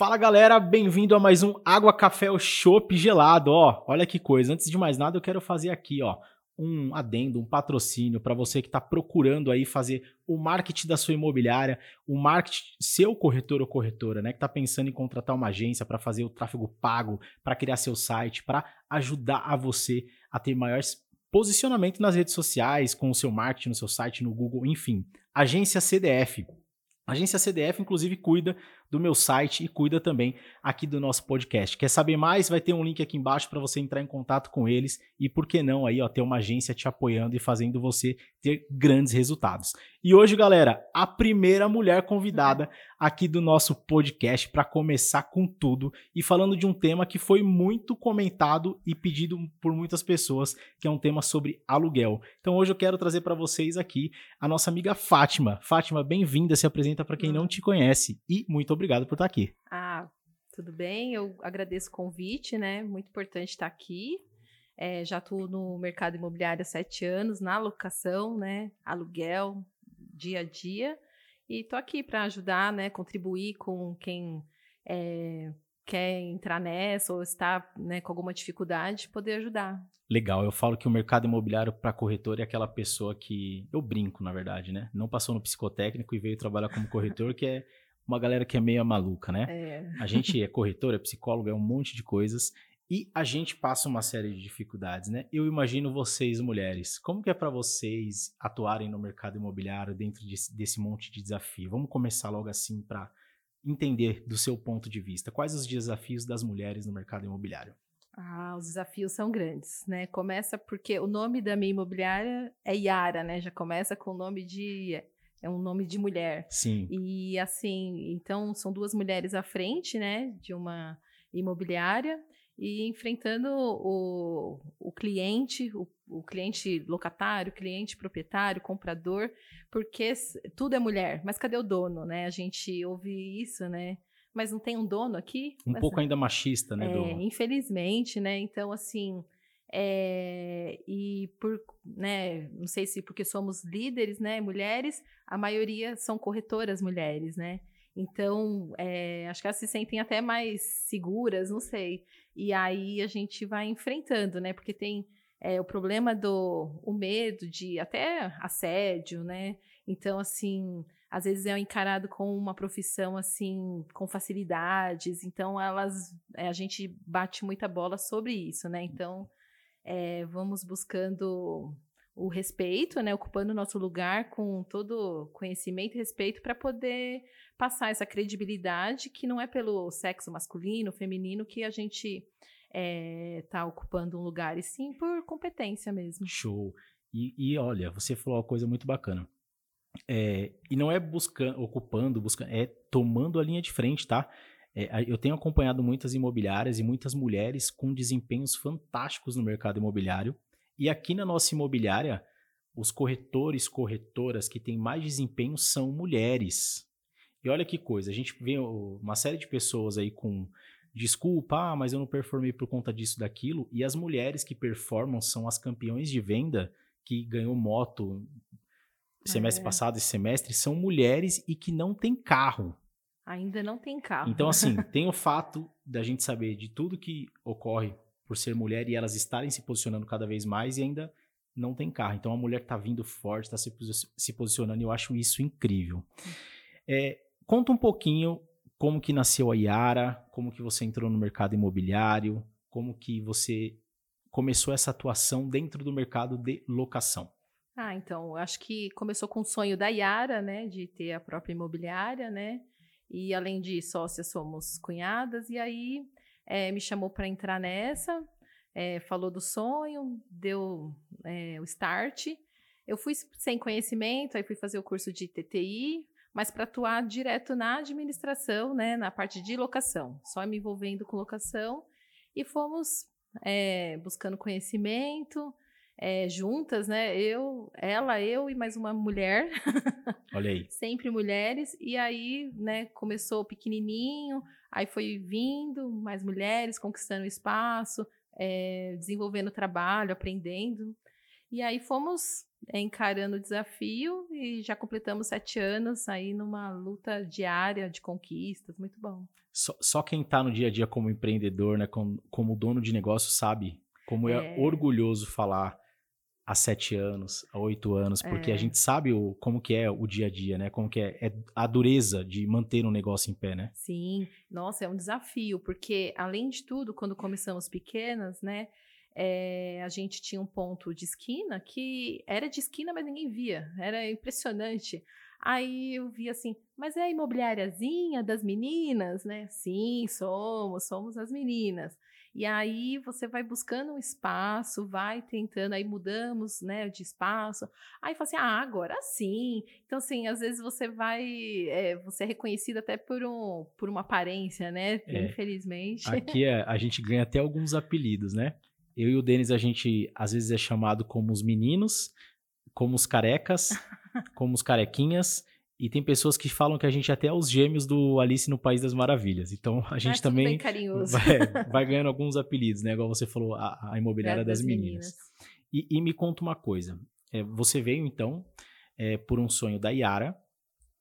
Fala galera, bem-vindo a mais um Água Café Chopp Gelado. Ó, olha que coisa. Antes de mais nada, eu quero fazer aqui, ó, um adendo, um patrocínio para você que está procurando aí fazer o marketing da sua imobiliária, o marketing seu corretor ou corretora, né, que está pensando em contratar uma agência para fazer o tráfego pago, para criar seu site, para ajudar a você a ter maiores posicionamento nas redes sociais, com o seu marketing no seu site, no Google, enfim. Agência CDF. A agência CDF, inclusive, cuida do meu site e cuida também aqui do nosso podcast. Quer saber mais? Vai ter um link aqui embaixo para você entrar em contato com eles e por que não aí, ó, ter uma agência te apoiando e fazendo você ter grandes resultados. E hoje, galera, a primeira mulher convidada aqui do nosso podcast para começar com tudo e falando de um tema que foi muito comentado e pedido por muitas pessoas, que é um tema sobre aluguel. Então hoje eu quero trazer para vocês aqui a nossa amiga Fátima. Fátima, bem-vinda, se apresenta para quem não te conhece e muito obrigado por estar aqui. Ah, tudo bem, eu agradeço o convite, né? Muito importante estar aqui. É, já estou no mercado imobiliário há sete anos, na locação, né? Aluguel, dia a dia. E estou aqui para ajudar, né? Contribuir com quem é, quer entrar nessa ou está né, com alguma dificuldade, poder ajudar. Legal, eu falo que o mercado imobiliário para corretor é aquela pessoa que. Eu brinco, na verdade, né? Não passou no psicotécnico e veio trabalhar como corretor, que é uma galera que é meio maluca, né? É. A gente é corretor, é psicólogo, é um monte de coisas e a gente passa uma série de dificuldades, né? Eu imagino vocês, mulheres, como que é para vocês atuarem no mercado imobiliário dentro de, desse monte de desafio? Vamos começar logo assim para entender do seu ponto de vista. Quais os desafios das mulheres no mercado imobiliário? Ah, os desafios são grandes, né? Começa porque o nome da minha imobiliária é Yara, né? Já começa com o nome de é um nome de mulher. Sim. E assim, então são duas mulheres à frente, né, de uma imobiliária e enfrentando o, o cliente, o, o cliente locatário, cliente proprietário, comprador, porque tudo é mulher. Mas cadê o dono, né? A gente ouve isso, né? Mas não tem um dono aqui? Um mas, pouco ainda machista, né? É, do... Infelizmente, né? Então, assim, é, e por, né, não sei se porque somos líderes, né, mulheres, a maioria são corretoras mulheres, né? Então, é, acho que elas se sentem até mais seguras, não sei. E aí a gente vai enfrentando, né? Porque tem é, o problema do o medo de até assédio, né? Então, assim, às vezes é encarado como uma profissão assim com facilidades. Então, elas a gente bate muita bola sobre isso, né? Então, é, vamos buscando o respeito, né, ocupando o nosso lugar com todo conhecimento e respeito para poder passar essa credibilidade que não é pelo sexo masculino, feminino que a gente está é, tá ocupando um lugar, e sim por competência mesmo. Show. E, e olha, você falou uma coisa muito bacana. É, e não é buscando, ocupando, buscando, é tomando a linha de frente, tá? É, eu tenho acompanhado muitas imobiliárias e muitas mulheres com desempenhos fantásticos no mercado imobiliário. E aqui na nossa imobiliária, os corretores, corretoras que têm mais desempenho são mulheres. E olha que coisa, a gente vê uma série de pessoas aí com desculpa, ah, mas eu não performei por conta disso, daquilo. E as mulheres que performam são as campeões de venda que ganhou moto semestre é. passado e semestre, são mulheres e que não têm carro. Ainda não tem carro. Então, assim, tem o fato da gente saber de tudo que ocorre por ser mulher e elas estarem se posicionando cada vez mais e ainda não tem carro. Então, a mulher está vindo forte, está se, se, posicionando e eu acho isso incrível. É, conta um pouquinho como que nasceu a Yara, como que você entrou no mercado imobiliário, como que você começou essa atuação dentro do mercado de locação. Ah, então, acho que começou com o sonho da Yara, né, de ter a própria imobiliária, né, e além de sócias, somos cunhadas. E aí é, me chamou para entrar nessa, é, falou do sonho, deu é, o start. Eu fui sem conhecimento, aí fui fazer o curso de TTI, mas para atuar direto na administração, né, na parte de locação, só me envolvendo com locação. E fomos buscando conhecimento, é, juntas, né? Eu, ela, eu e mais uma mulher. Olha aí. Sempre mulheres. E aí, né, começou pequenininho, aí foi vindo mais mulheres, conquistando espaço, é, desenvolvendo trabalho, aprendendo. E aí fomos encarando o desafio e já completamos sete anos aí numa luta diária de conquistas, muito bom. Só, só quem está no dia a dia como empreendedor, né, como, como dono de negócio, sabe como é, é orgulhoso falar há sete anos, há oito anos, porque é. a gente sabe o, como que é o dia a dia, né? Como que é, é, a dureza de manter um negócio em pé, né? Sim, nossa, é um desafio, porque além de tudo, quando começamos pequenas, né? É, a gente tinha um ponto de esquina que era de esquina, mas ninguém via. Era impressionante. Aí eu vi assim, mas é a imobiliáriazinha das meninas, né? Sim, somos, somos as meninas. E aí você vai buscando um espaço, vai tentando, aí mudamos, né, de espaço. Aí fala assim, ah, agora sim. Então, assim, às vezes você vai, é, você é reconhecido até por, um, por uma aparência, né, é. infelizmente. Aqui é, a gente ganha até alguns apelidos, né? Eu e o Denis, a gente às vezes é chamado como os meninos, como os carecas, como os carequinhas e tem pessoas que falam que a gente é até é os gêmeos do Alice no País das Maravilhas. Então a gente ah, também vai, vai, ganhando alguns apelidos, né? Igual você falou, a, a imobiliária das, das, meninas. meninas. E, e, me conta uma coisa. É, você veio então é, por um sonho da Yara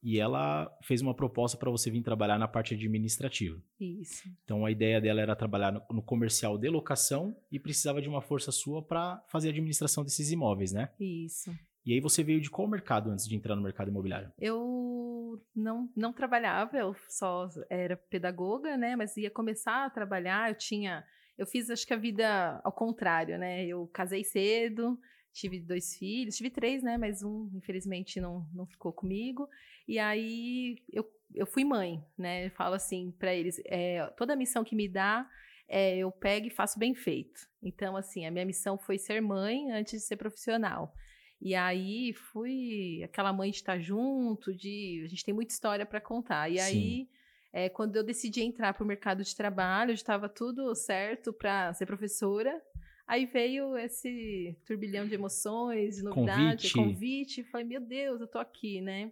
e ela fez uma proposta para você vir trabalhar na parte administrativa. Isso. Então a ideia dela era trabalhar no, no comercial de locação e precisava de uma força sua para fazer a administração desses imóveis, né? Isso. E aí você veio de qual mercado antes de entrar no mercado imobiliário? Eu não, não trabalhava, eu só era pedagoga, né? Mas ia começar a trabalhar, eu tinha... Eu fiz, acho que a vida ao contrário, né? Eu casei cedo, tive dois filhos, tive três, né? Mas um, infelizmente, não, não ficou comigo. E aí, eu, eu fui mãe, né? Eu falo assim para eles, é, toda missão que me dá, é, eu pego e faço bem feito. Então, assim, a minha missão foi ser mãe antes de ser profissional. E aí fui aquela mãe de estar junto, de a gente tem muita história para contar. E Sim. aí é, quando eu decidi entrar para o mercado de trabalho, estava tudo certo para ser professora. Aí veio esse turbilhão de emoções, de novidade, convite. convite. Falei, meu Deus, eu tô aqui, né?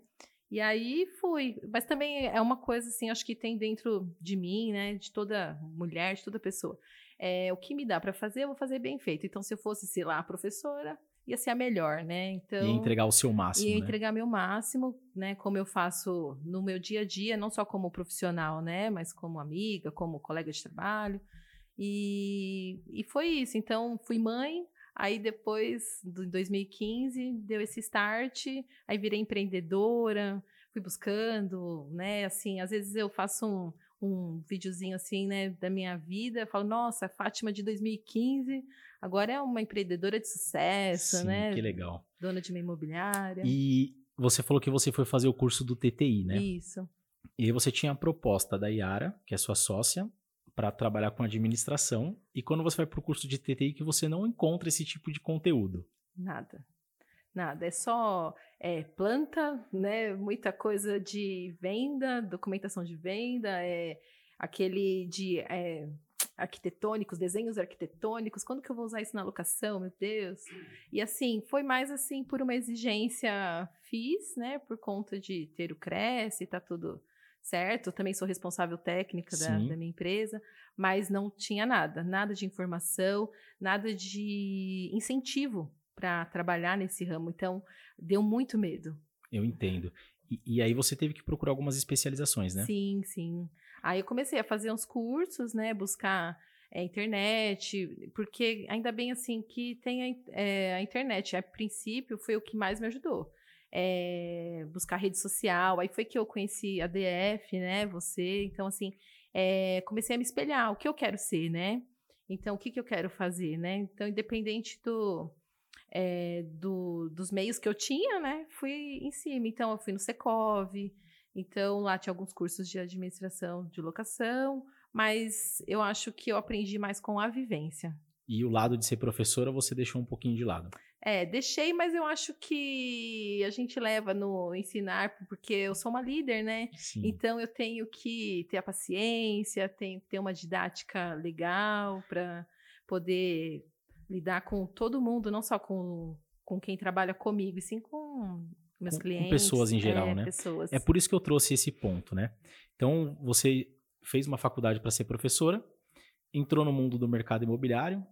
E aí fui. Mas também é uma coisa, assim, acho que tem dentro de mim, né? De toda mulher, de toda pessoa. É, o que me dá para fazer, eu vou fazer bem feito. Então, se eu fosse, sei lá, professora, ia ser a melhor, né? Então, ia entregar o seu máximo. Ia né? entregar meu máximo, né? Como eu faço no meu dia a dia, não só como profissional, né? Mas como amiga, como colega de trabalho. E, e foi isso. Então, fui mãe. Aí depois, em 2015, deu esse start. Aí virei empreendedora, fui buscando, né? Assim, às vezes eu faço um, um videozinho assim, né, da minha vida. Eu falo, nossa, Fátima de 2015 Agora é uma empreendedora de sucesso, Sim, né? Que legal. Dona de uma imobiliária. E você falou que você foi fazer o curso do TTI, né? Isso. E aí você tinha a proposta da Yara, que é sua sócia, para trabalhar com administração. E quando você vai para o curso de TTI, que você não encontra esse tipo de conteúdo. Nada. Nada. É só é, planta, né? Muita coisa de venda, documentação de venda, é aquele de é, arquitetônicos, desenhos arquitetônicos, quando que eu vou usar isso na locação, meu Deus? E assim, foi mais assim por uma exigência fiz, né, por conta de ter o Cresce, tá tudo certo, eu também sou responsável técnica da, da, minha empresa, mas não tinha nada, nada de informação, nada de incentivo para trabalhar nesse ramo, então deu muito medo. Eu entendo. E, e aí você teve que procurar algumas especializações, né? Sim, sim. Aí eu comecei a fazer uns cursos, né? Buscar é, internet, porque ainda bem assim que tem a, é, a, internet. A princípio foi o que mais me ajudou. É, buscar rede social, aí foi que eu conheci a DF, né? Você, então assim, comecei a me espelhar, o que eu quero ser, né? Então, o que, que eu quero fazer, né? Então, independente do, do, dos meios que eu tinha, né? Fui em cima. Então, eu fui no Secov, então, lá tinha alguns cursos de administração de locação, mas eu acho que eu aprendi mais com a vivência. E o lado de ser professora você deixou um pouquinho de lado? É, deixei, mas eu acho que a gente leva no ensinar, porque eu sou uma líder, né? Sim. Então eu tenho que ter a paciência, tenho que ter uma didática legal para poder lidar com todo mundo, não só com, com quem trabalha comigo, e sim com meus com, clientes. Com pessoas em geral, é, né? Pessoas. É por isso que eu trouxe esse ponto, né? Então, você fez uma faculdade para ser professora, entrou no mundo do mercado imobiliário,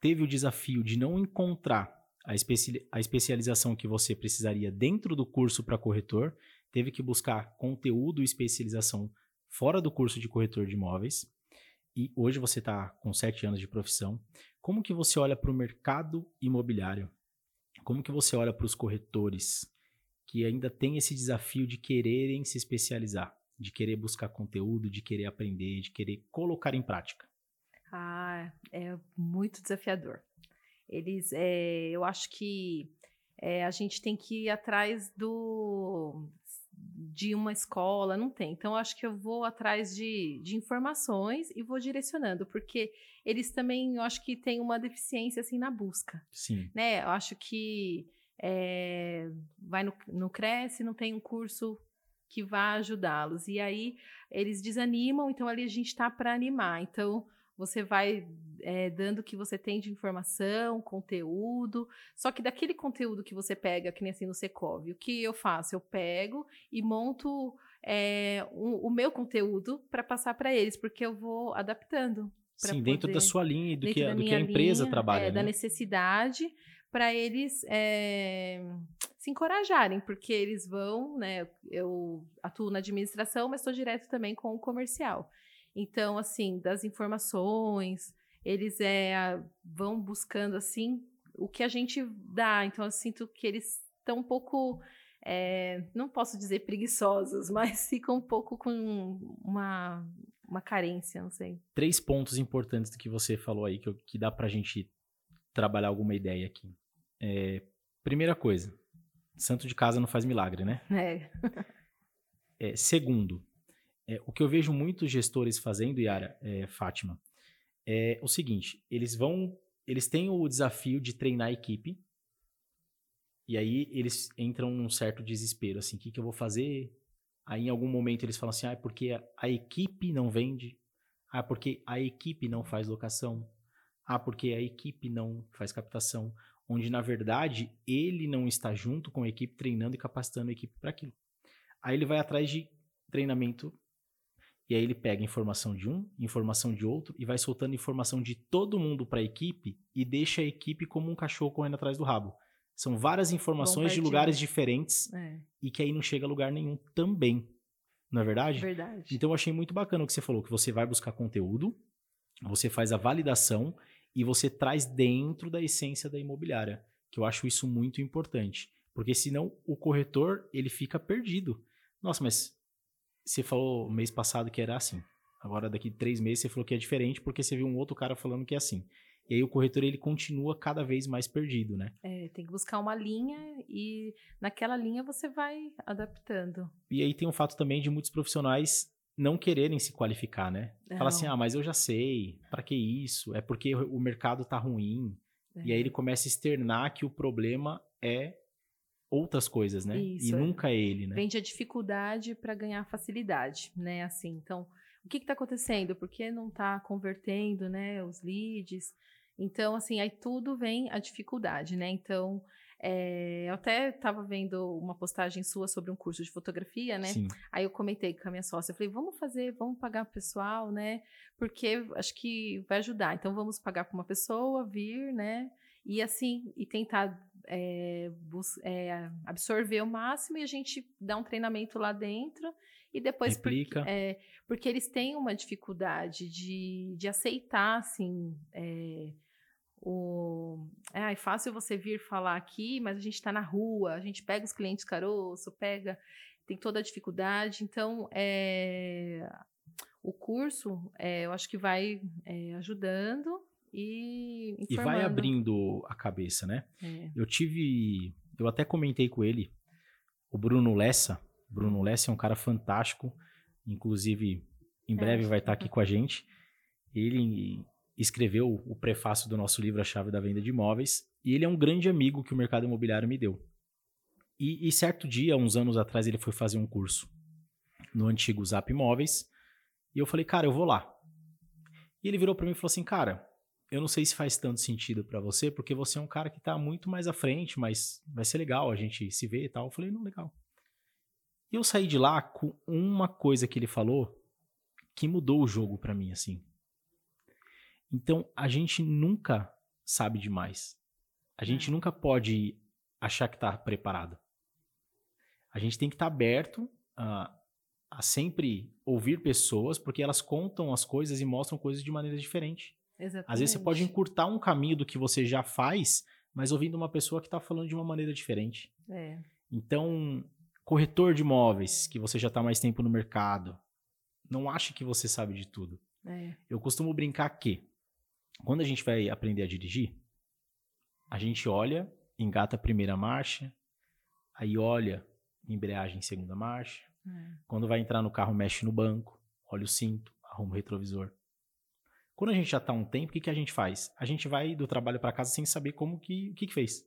teve o desafio de não encontrar a, especi a especialização que você precisaria dentro do curso para corretor, teve que buscar conteúdo e especialização fora do curso de corretor de imóveis. E hoje você está com sete anos de profissão. Como que você olha para o mercado imobiliário? Como que você olha para os corretores que ainda têm esse desafio de quererem se especializar, de querer buscar conteúdo, de querer aprender, de querer colocar em prática? Ah, é muito desafiador. Eles, é, eu acho que é, a gente tem que ir atrás do de uma escola, não tem. Então, acho que eu vou atrás de, de informações e vou direcionando, porque eles também, eu acho que tem uma deficiência, assim, na busca. Sim. Né? Eu acho que é, vai no, no Cresce, não tem um curso que vá ajudá-los. E aí, eles desanimam, então ali a gente está para animar. Então, você vai é, dando o que você tem de informação, conteúdo. Só que daquele conteúdo que você pega, que nem assim no Secov, o que eu faço? Eu pego e monto é, um, o meu conteúdo para passar para eles, porque eu vou adaptando. Sim, poder, dentro da sua linha e do, que, do que a empresa linha, trabalha. É, né? Da necessidade para eles é, se encorajarem, porque eles vão, né? Eu atuo na administração, mas estou direto também com o comercial. Então, assim, das informações, eles é, vão buscando, assim, o que a gente dá. Então, eu sinto que eles estão um pouco, é, não posso dizer preguiçosos, mas ficam um pouco com uma, uma carência, não sei. Três pontos importantes que você falou aí, que, que dá pra gente trabalhar alguma ideia aqui. É, primeira coisa, santo de casa não faz milagre, né? É. é segundo, é, o que eu vejo muitos gestores fazendo, Yara, é, Fátima, é o seguinte: eles vão. Eles têm o desafio de treinar a equipe. E aí eles entram num certo desespero, assim, o que, que eu vou fazer? Aí em algum momento eles falam assim, ah, é porque a, a equipe não vende. Ah, porque a equipe não faz locação. Ah, porque a equipe não faz captação. Onde, na verdade, ele não está junto com a equipe, treinando e capacitando a equipe para aquilo. Aí ele vai atrás de treinamento e aí ele pega informação de um, informação de outro e vai soltando informação de todo mundo para a equipe e deixa a equipe como um cachorro correndo atrás do rabo. São várias informações de lugares diferentes é. e que aí não chega a lugar nenhum também. Não é verdade? Verdade. Então eu achei muito bacana o que você falou, que você vai buscar conteúdo, você faz a validação e você traz dentro da essência da imobiliária, que eu acho isso muito importante, porque senão o corretor ele fica perdido. Nossa, mas você falou mês passado que era assim. Agora, daqui três meses, você falou que é diferente porque você viu um outro cara falando que é assim. E aí o corretor ele continua cada vez mais perdido, né? É, tem que buscar uma linha e naquela linha você vai adaptando. E aí tem um fato também de muitos profissionais não quererem se qualificar, né? Não. Fala assim, ah, mas eu já sei, para que isso? É porque o mercado tá ruim. É. E aí ele começa a externar que o problema é outras coisas, né? Isso, e é. nunca ele, né? Vende a dificuldade para ganhar facilidade, né? Assim, então, o que está acontecendo? Por que não está convertendo, né? Os leads? Então, assim, aí tudo vem a dificuldade, né? Então, é, eu até estava vendo uma postagem sua sobre um curso de fotografia, né? Sim. Aí eu comentei com a minha sócia, eu falei, vamos fazer, vamos pagar o pessoal, né? Porque acho que vai ajudar. Então, vamos pagar para uma pessoa vir, né? E assim, e tentar é, é, absorver o máximo e a gente dá um treinamento lá dentro e depois Replica. Porque, é, porque eles têm uma dificuldade de, de aceitar assim é, o é, é fácil você vir falar aqui mas a gente está na rua a gente pega os clientes caroço pega tem toda a dificuldade então é, o curso eu acho que vai ajudando e E vai abrindo a cabeça, né? É. Eu tive. Eu até comentei com ele, o Bruno Lessa. Bruno Lessa é um cara fantástico. Inclusive, em breve é. vai estar aqui com a gente. Ele escreveu o prefácio do nosso livro A Chave da Venda de Imóveis. E ele é um grande amigo que o mercado imobiliário me deu. E, e certo dia, uns anos atrás, ele foi fazer um curso no antigo Zap Imóveis. E eu falei, cara, eu vou lá. E ele virou para mim e falou assim, cara, eu não sei se faz tanto sentido para você, porque você é um cara que tá muito mais à frente, mas vai ser legal a gente se ver e tal. Eu falei, não, legal. E eu saí de lá com uma coisa que ele falou que mudou o jogo para mim, assim. Então, a gente nunca sabe demais. A gente É. nunca pode achar que tá preparado. A gente tem que estar aberto a, a sempre ouvir pessoas, porque elas contam as coisas e mostram coisas de maneira diferente. Exatamente. Às vezes você pode encurtar um caminho do que você já faz, mas ouvindo uma pessoa que está falando de uma maneira diferente. É, Então, corretor de imóveis, que você já está mais tempo no mercado, não ache que você sabe de tudo. é, Eu costumo brincar que, quando a gente vai aprender a dirigir, a gente olha, engata a primeira marcha, aí olha, embreagem segunda marcha, é. quando vai entrar no carro, mexe no banco, olha o cinto, arruma o retrovisor. Quando a gente já está um tempo, o que, que a gente faz? A gente vai do trabalho para casa sem saber como que, o que, que fez.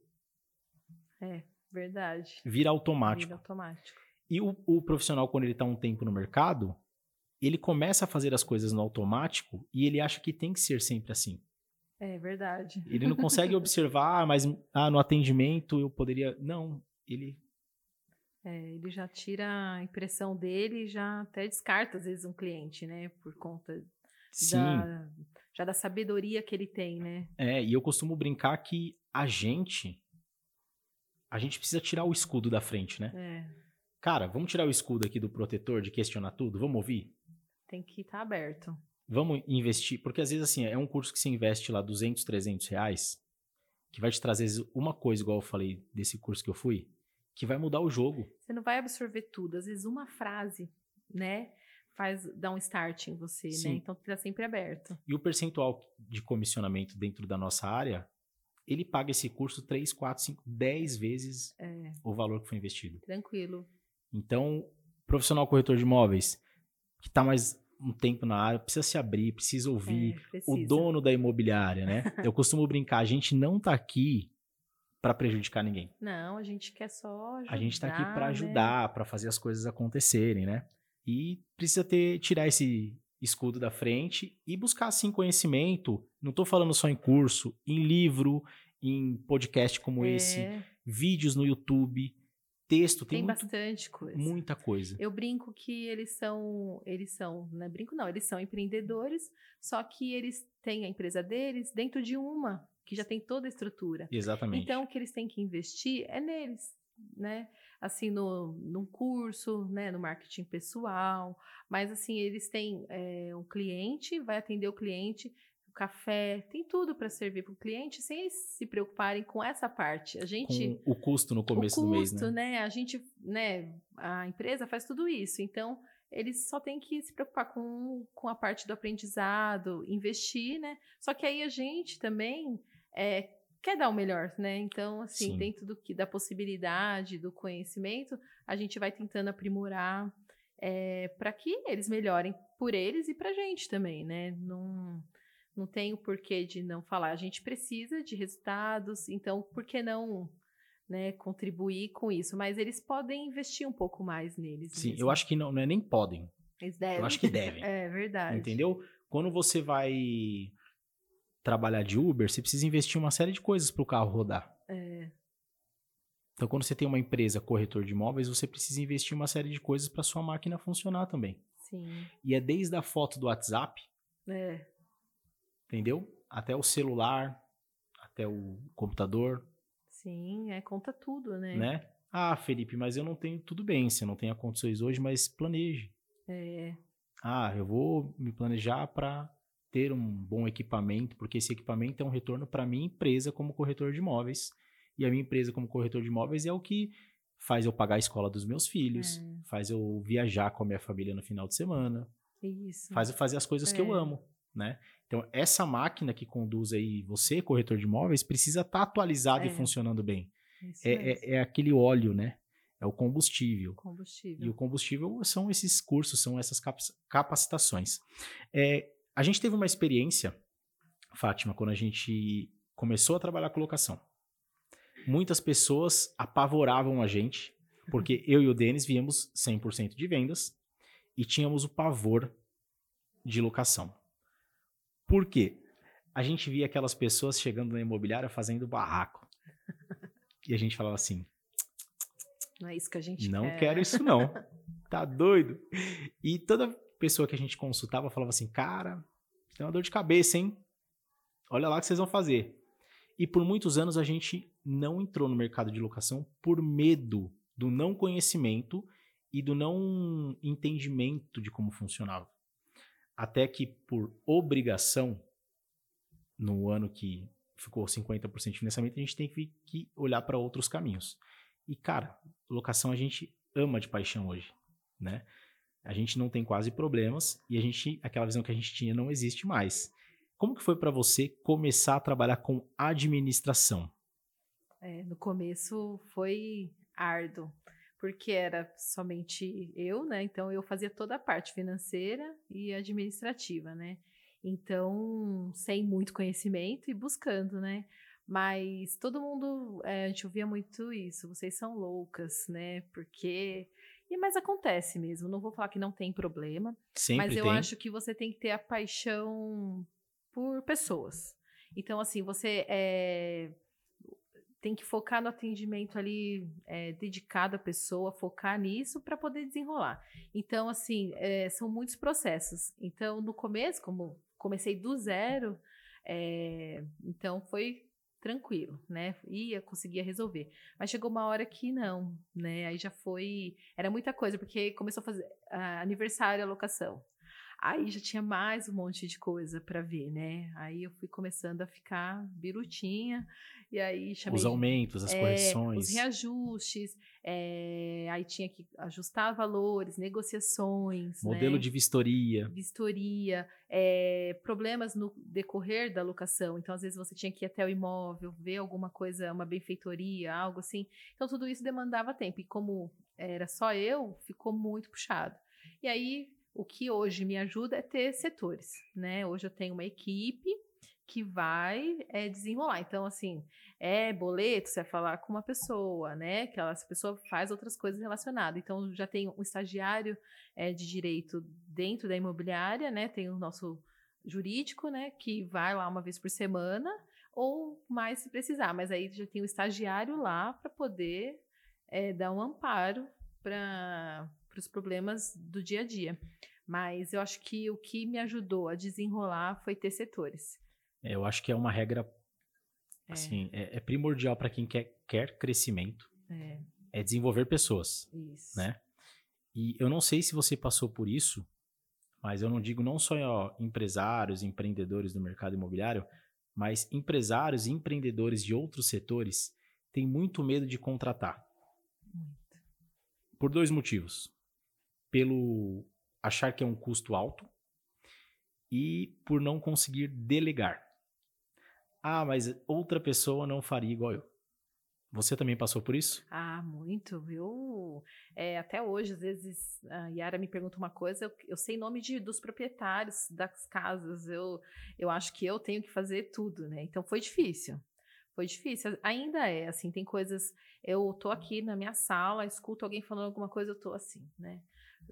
É, verdade. Vira automático. Vira automático. E o, o profissional, quando ele está um tempo no mercado, ele começa a fazer as coisas no automático e ele acha que tem que ser sempre assim. É verdade. Ele não consegue observar, ah, mas ah, no atendimento eu poderia. Não, ele. É, ele já tira a impressão dele e já até descarta, às vezes, um cliente, né? Por conta Sim. da, já da sabedoria que ele tem, né? É, e eu costumo brincar que a gente. A gente precisa tirar o escudo da frente, né? É, Cara, vamos tirar o escudo aqui do protetor de questionar tudo? Vamos ouvir? tem que estar aberto. Vamos investir? Porque às vezes, assim, é um curso que você investe lá 200, 300 reais, que vai te trazer uma coisa, igual eu falei desse curso que eu fui, que vai mudar o jogo. Você não vai absorver tudo. Às vezes, uma frase, né? Faz, dá um start em você, Sim. né? Então, tá sempre aberto. E o percentual de comissionamento dentro da nossa área, ele paga esse curso 3, 4, 5, 10 vezes É, o valor que foi investido. tranquilo. Então, profissional corretor de imóveis, que está mais um tempo na área, precisa se abrir, precisa ouvir É, precisa. o dono da imobiliária, né? Eu costumo brincar, a gente não tá aqui para prejudicar ninguém. Não, a gente quer só ajudar, A gente tá aqui para né? ajudar, para fazer as coisas acontecerem, né? E precisa ter tirar esse escudo da frente e buscar sim conhecimento. Não tô falando só em curso, em livro, em podcast como esse, É, vídeos no YouTube, texto, tem, tem muito- bastante coisa. muita coisa. Eu brinco que eles são, eles são, não é brinco não, eles são empreendedores, só que eles têm a empresa deles dentro de uma que já tem toda a estrutura. Exatamente. Então, o que eles têm que investir é neles, né? Assim, no, num curso, né? No marketing pessoal. Mas, assim, eles têm é, um cliente, vai atender o cliente, o café, tem tudo para servir para o cliente, sem eles se preocuparem com essa parte. A gente com o custo no começo o do mês, custo, né? A gente, né, a empresa faz tudo isso. Então, eles só têm que se preocupar com, com a parte do aprendizado, investir, né? Só que aí a gente também é, quer dar o melhor, né? Então, assim, Sim. dentro do que da possibilidade, do conhecimento, a gente vai tentando aprimorar para que eles melhorem por eles e pra gente também, né? Não, não tem o porquê de não falar. A gente precisa de resultados, então por que não né, contribuir com isso? Mas eles podem investir um pouco mais neles. Sim, mesmo. eu acho que não, não é nem podem. Eles devem. Eu acho que devem. É verdade. Entendeu? Quando você vai trabalhar de Uber, você precisa investir uma série de coisas para o carro rodar. É, Então, quando você tem uma empresa corretor de imóveis, você precisa investir uma série de coisas para sua máquina funcionar também. sim. E é desde a foto do WhatsApp, É, entendeu? Até o celular, até o computador, sim, é, conta tudo, né? né? Ah, Felipe, mas eu não tenho tudo bem, você não tem condições hoje, mas planeje. É, Ah, eu vou me planejar para ter um bom equipamento, porque esse equipamento é um retorno para minha empresa como corretor de imóveis. E a minha empresa como corretor de imóveis é o que faz eu pagar a escola dos meus filhos, É. faz eu viajar com a minha família no final de semana, isso. faz eu fazer as coisas que eu É. amo, né? Então, essa máquina que conduz aí você, corretor de imóveis, precisa estar atualizada e É. funcionando bem. É, é, é aquele óleo, né? É o combustível. Combustível. E o combustível são esses cursos, são essas capac- capacitações. É, a gente teve uma experiência, Fátima, quando a gente começou a trabalhar com locação. Muitas pessoas apavoravam a gente, porque eu e o Denis viemos 100% de vendas e tínhamos o pavor de locação. Por quê? A gente via aquelas pessoas chegando na imobiliária fazendo barraco. E a gente falava assim: Não é isso que a gente não quer. quero isso não. Tá doido? E toda pessoa que a gente consultava falava assim, cara, tem uma dor de cabeça, hein? Olha lá o que vocês vão fazer. E por muitos anos a gente não entrou no mercado de locação por medo do não conhecimento e do não entendimento de como funcionava. Até que por obrigação, no ano que ficou 50% de financiamento, a gente tem que olhar para outros caminhos. E, cara, locação a gente ama de paixão hoje, né? A gente não tem quase problemas e a gente, aquela visão que a gente tinha não existe mais. Como que foi para você começar a trabalhar com administração? É, no começo foi árduo, porque era somente eu, né? Então eu fazia toda a parte financeira e administrativa, né? Então, sem muito conhecimento e buscando, né? Mas todo mundo, é, a gente ouvia muito isso, vocês são loucas, né? Porque. E, mas acontece mesmo, não vou falar que não tem problema. Sempre mas eu tem. acho que você tem que ter a paixão por pessoas. Então, assim, você é, tem que focar no atendimento ali é, dedicado à pessoa, focar nisso para poder desenrolar. Então, assim, é, são muitos processos. Então, no começo, como comecei do zero, então foi tranquilo, né? Ia, conseguia resolver. Mas chegou uma hora que não, né? Aí já foi. Era muita coisa, porque começou a fazer uh, aniversário, alocação. Aí já tinha mais um monte de coisa para ver, né? Aí eu fui começando a ficar birutinha, e aí chamei. Os aumentos, as é, correções. Os reajustes, é, aí tinha que ajustar valores, negociações. Modelo né? de vistoria. Vistoria, é, problemas no decorrer da locação. Então, às vezes, você tinha que ir até o imóvel, ver alguma coisa, uma benfeitoria, algo assim. Então, tudo isso demandava tempo. E como era só eu, ficou muito puxado. E aí o que hoje me ajuda é ter setores, né? Hoje eu tenho uma equipe que vai é, desenrolar. Então, assim, é boleto, você vai falar com uma pessoa, né? Que essa pessoa faz outras coisas relacionadas. Então, já tem um estagiário é, de direito dentro da imobiliária, né? Tem o nosso jurídico, né? Que vai lá uma vez por semana, ou mais se precisar. Mas aí já tem o estagiário lá para poder é, dar um amparo para os problemas do dia a dia. Mas eu acho que o que me ajudou a desenrolar foi ter setores. É, eu acho que é uma regra é. assim, é, é primordial para quem quer, quer crescimento. É. é desenvolver pessoas. Isso. Né? E eu não sei se você passou por isso, mas eu não digo não só ó, empresários, empreendedores do mercado imobiliário, mas empresários e empreendedores de outros setores têm muito medo de contratar. Muito. Por dois motivos. Pelo achar que é um custo alto e por não conseguir delegar. Ah, mas outra pessoa não faria igual eu. Você também passou por isso? Ah, muito. Eu, é, até hoje, às vezes, a Yara me pergunta uma coisa, eu, eu sei nome de, dos proprietários das casas, eu, eu acho que eu tenho que fazer tudo, né? Então foi difícil. Foi difícil. Ainda é, assim, tem coisas. Eu tô aqui na minha sala, escuto alguém falando alguma coisa, eu tô assim, né?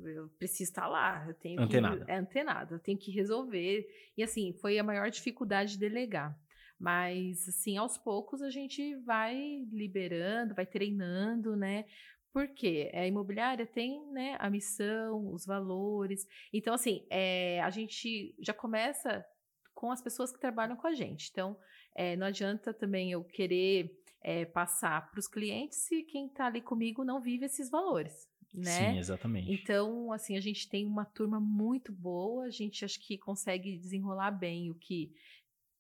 Eu preciso estar lá, eu tenho antenada. que é antenada, eu tenho que resolver. E assim, foi a maior dificuldade de delegar. Mas assim, aos poucos a gente vai liberando, vai treinando, né? Porque a imobiliária tem né, a missão, os valores. Então, assim, é, a gente já começa com as pessoas que trabalham com a gente. Então, é, não adianta também eu querer é, passar para os clientes se quem está ali comigo não vive esses valores né? Sim, exatamente. Então, assim, a gente tem uma turma muito boa, a gente acho que consegue desenrolar bem o que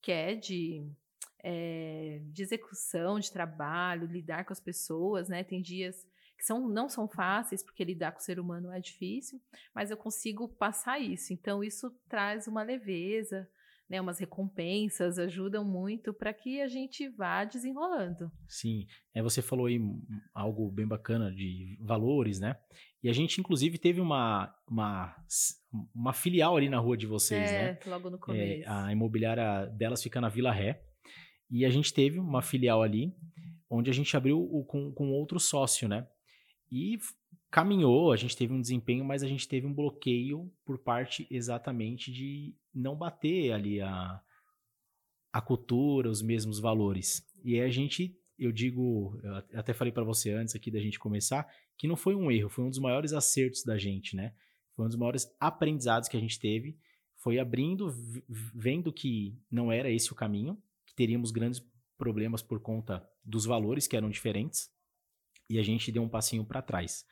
quer de, é, de execução, de trabalho, lidar com as pessoas, né? Tem dias que são, não são fáceis, porque lidar com o ser humano é difícil, mas eu consigo passar isso. Então, isso traz uma leveza, né, umas recompensas ajudam muito para que a gente vá desenrolando. Sim, é, você falou aí algo bem bacana de valores, né? E a gente, inclusive, teve uma, uma, uma filial ali na rua de vocês, é, né? logo no começo. É, a imobiliária delas fica na Vila Ré. E a gente teve uma filial ali, onde a gente abriu o, com, com outro sócio, né? E caminhou, a gente teve um desempenho, mas a gente teve um bloqueio por parte exatamente de não bater ali a, a cultura, os mesmos valores. E a gente, eu digo, eu até falei para você antes aqui da gente começar, que não foi um erro, foi um dos maiores acertos da gente, né? Foi um dos maiores aprendizados que a gente teve, foi abrindo, vendo que não era esse o caminho, que teríamos grandes problemas por conta dos valores que eram diferentes e a gente deu um passinho para trás.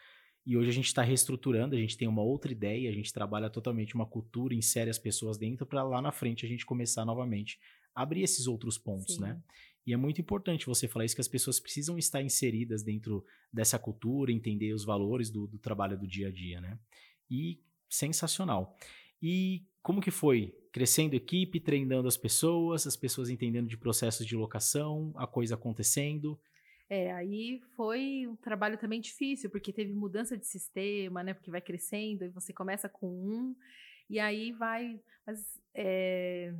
E hoje a gente está reestruturando, a gente tem uma outra ideia, a gente trabalha totalmente uma cultura, insere as pessoas dentro para lá na frente a gente começar novamente a abrir esses outros pontos, né? Sim. né? E é muito importante você falar isso, que as pessoas precisam estar inseridas dentro dessa cultura, entender os valores do, do trabalho do dia a dia, né? E sensacional. E como que foi? Crescendo equipe, treinando as pessoas, as pessoas entendendo de processos de locação, a coisa acontecendo. É, aí foi um trabalho também difícil, porque teve mudança de sistema, né? Porque vai crescendo e você começa com um, e aí vai. Mas é,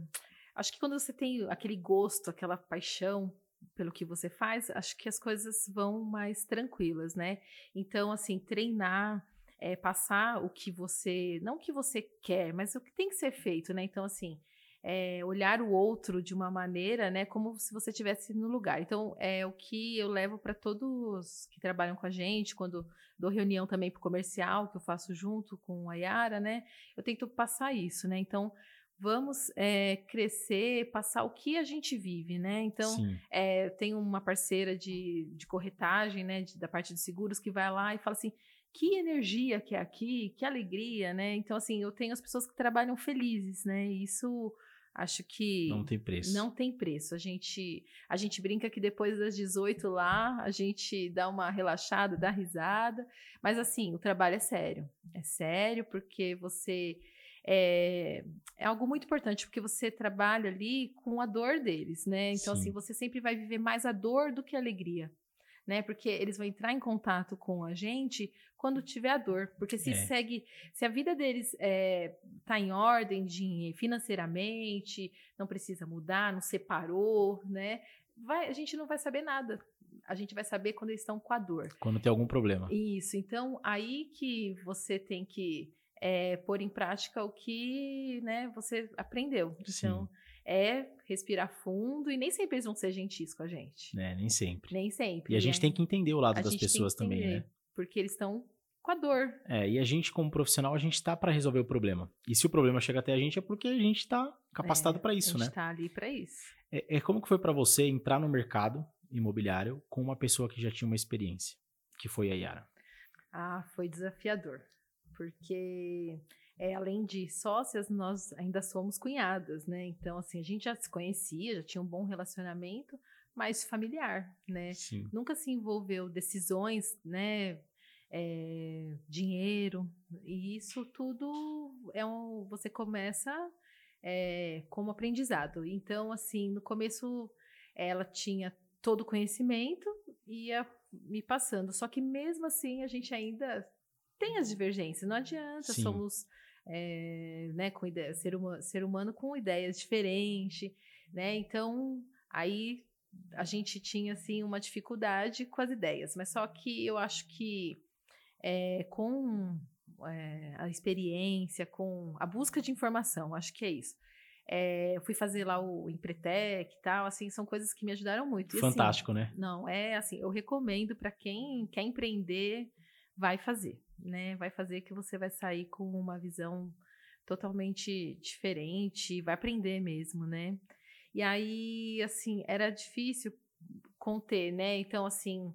acho que quando você tem aquele gosto, aquela paixão pelo que você faz, acho que as coisas vão mais tranquilas, né? Então, assim, treinar, é, passar o que você. Não o que você quer, mas o que tem que ser feito, né? Então, assim é, olhar o outro de uma maneira, né, como se você estivesse no lugar. Então, é o que eu levo para todos que trabalham com a gente, quando dou reunião também para o comercial, que eu faço junto com a Yara, né, eu tento passar isso, né, então vamos é, crescer, passar o que a gente vive, né? Então, é, tem uma parceira de, de corretagem, né, de, da parte de seguros, que vai lá e fala assim, que energia que é aqui, que alegria, né? Então, assim, eu tenho as pessoas que trabalham felizes, né? E isso Acho que não tem preço. Não tem preço. A gente a gente brinca que depois das 18 lá, a gente dá uma relaxada, dá risada, mas assim, o trabalho é sério. É sério porque você é, é algo muito importante porque você trabalha ali com a dor deles, né? Então assim, Sim. assim, você sempre vai viver mais a dor do que a alegria né? Porque eles vão entrar em contato com a gente quando tiver a dor. Porque se é. segue, se a vida deles está é, tá em ordem de, financeiramente, não precisa mudar, não separou, né? Vai, a gente não vai saber nada. A gente vai saber quando eles estão com a dor. Quando tem algum problema. Isso. Então, aí que você tem que é, pôr em prática o que né, você aprendeu. Sim. É respirar fundo e nem sempre eles vão ser gentis com a gente. É, nem sempre. Nem sempre. E a gente tem que entender o lado das pessoas também, né? Porque eles estão com a dor. É, e a gente, como profissional, a gente tá para resolver o problema. E se o problema chega até a gente é porque a gente tá capacitado é, para isso, né? A gente né? tá ali para isso. É, é como que foi para você entrar no mercado imobiliário com uma pessoa que já tinha uma experiência, que foi a Yara? Ah, foi desafiador. Porque é, além de sócias, nós ainda somos cunhadas, né? Então, assim, a gente já se conhecia, já tinha um bom relacionamento, mas familiar, né? Sim. Nunca se envolveu decisões, né? É, dinheiro, e isso tudo é um. Você começa é, como aprendizado. Então, assim, no começo ela tinha todo o conhecimento, ia me passando. Só que mesmo assim a gente ainda tem as divergências, não adianta, Sim. somos é, né, com ideia, ser, uma, ser humano com ideias diferentes, né? Então, aí a gente tinha assim uma dificuldade com as ideias, mas só que eu acho que é, com é, a experiência, com a busca de informação, acho que é isso. É, fui fazer lá o Empretec e tal, assim, são coisas que me ajudaram muito. E, assim, Fantástico, assim, né? Não, é assim, eu recomendo para quem quer empreender, vai fazer né? Vai fazer que você vai sair com uma visão totalmente diferente, vai aprender mesmo, né? E aí, assim, era difícil conter, né? Então, assim,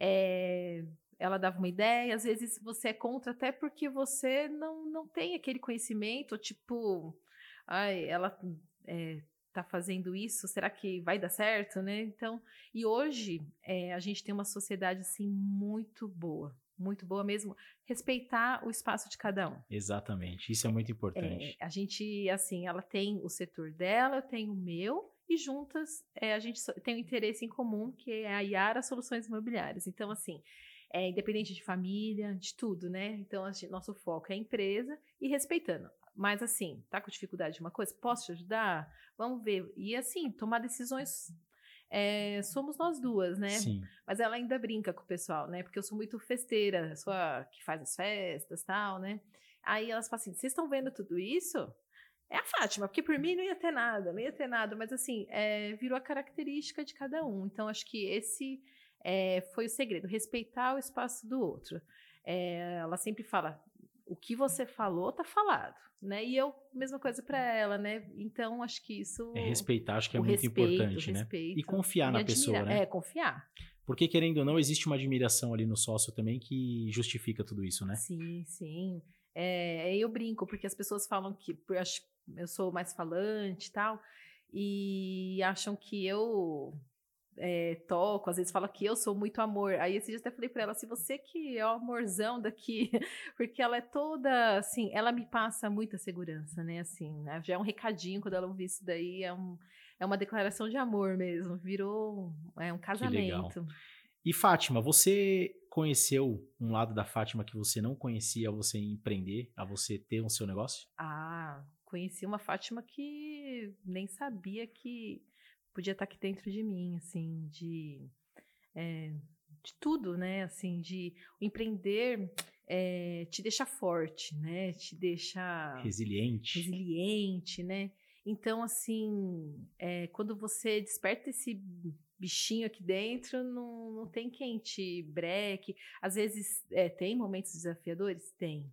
é, ela dava uma ideia, às vezes você é contra até porque você não, não tem aquele conhecimento, tipo, ai, ela é, tá fazendo isso, será que vai dar certo, né? Então, e hoje é, a gente tem uma sociedade, assim, muito boa, muito boa mesmo, respeitar o espaço de cada um. Exatamente, isso é muito importante. É, a gente, assim, ela tem o setor dela, eu tenho o meu, e juntas é, a gente tem um interesse em comum, que é a Yara Soluções Imobiliárias. Então, assim, é independente de família, de tudo, né? Então, gente, nosso foco é a empresa e respeitando. Mas, assim, tá com dificuldade de uma coisa? Posso te ajudar? Vamos ver. E, assim, tomar decisões é, somos nós duas, né? Sim. Mas ela ainda brinca com o pessoal, né? Porque eu sou muito festeira, sou a que faz as festas tal, né? Aí elas falam assim: vocês estão vendo tudo isso? É a Fátima, porque por mim não ia ter nada, não ia ter nada, mas assim, é, virou a característica de cada um. Então, acho que esse é, foi o segredo, respeitar o espaço do outro. É, ela sempre fala: o que você falou tá falado, né? E eu, mesma coisa para ela, né? Então, acho que isso... É respeitar, acho que é muito respeito, importante, né? respeito, E confiar na admira- pessoa, né? É, confiar. Porque, querendo ou não, existe uma admiração ali no sócio também que justifica tudo isso, né? Sim, sim. É, eu brinco, porque as pessoas falam que eu sou mais falante e tal, e acham que eu é, toco, às vezes fala que eu sou muito amor. Aí esse dia eu até falei pra ela, se você que é o amorzão daqui, porque ela é toda, assim, ela me passa muita segurança, né, assim, né? já é um recadinho quando ela ouvir isso daí, é, um, é uma declaração de amor mesmo, virou é um casamento. E Fátima, você conheceu um lado da Fátima que você não conhecia a você empreender, a você ter o seu negócio? Ah, conheci uma Fátima que nem sabia que podia estar aqui dentro de mim, assim, de, é, de tudo, né? Assim, de empreender é, te deixa forte, né? Te deixa Resiliente. resiliente, né? Então, assim, é, quando você desperta esse bichinho aqui dentro, não, não tem quem te breque. Às vezes é, tem momentos desafiadores? Tem.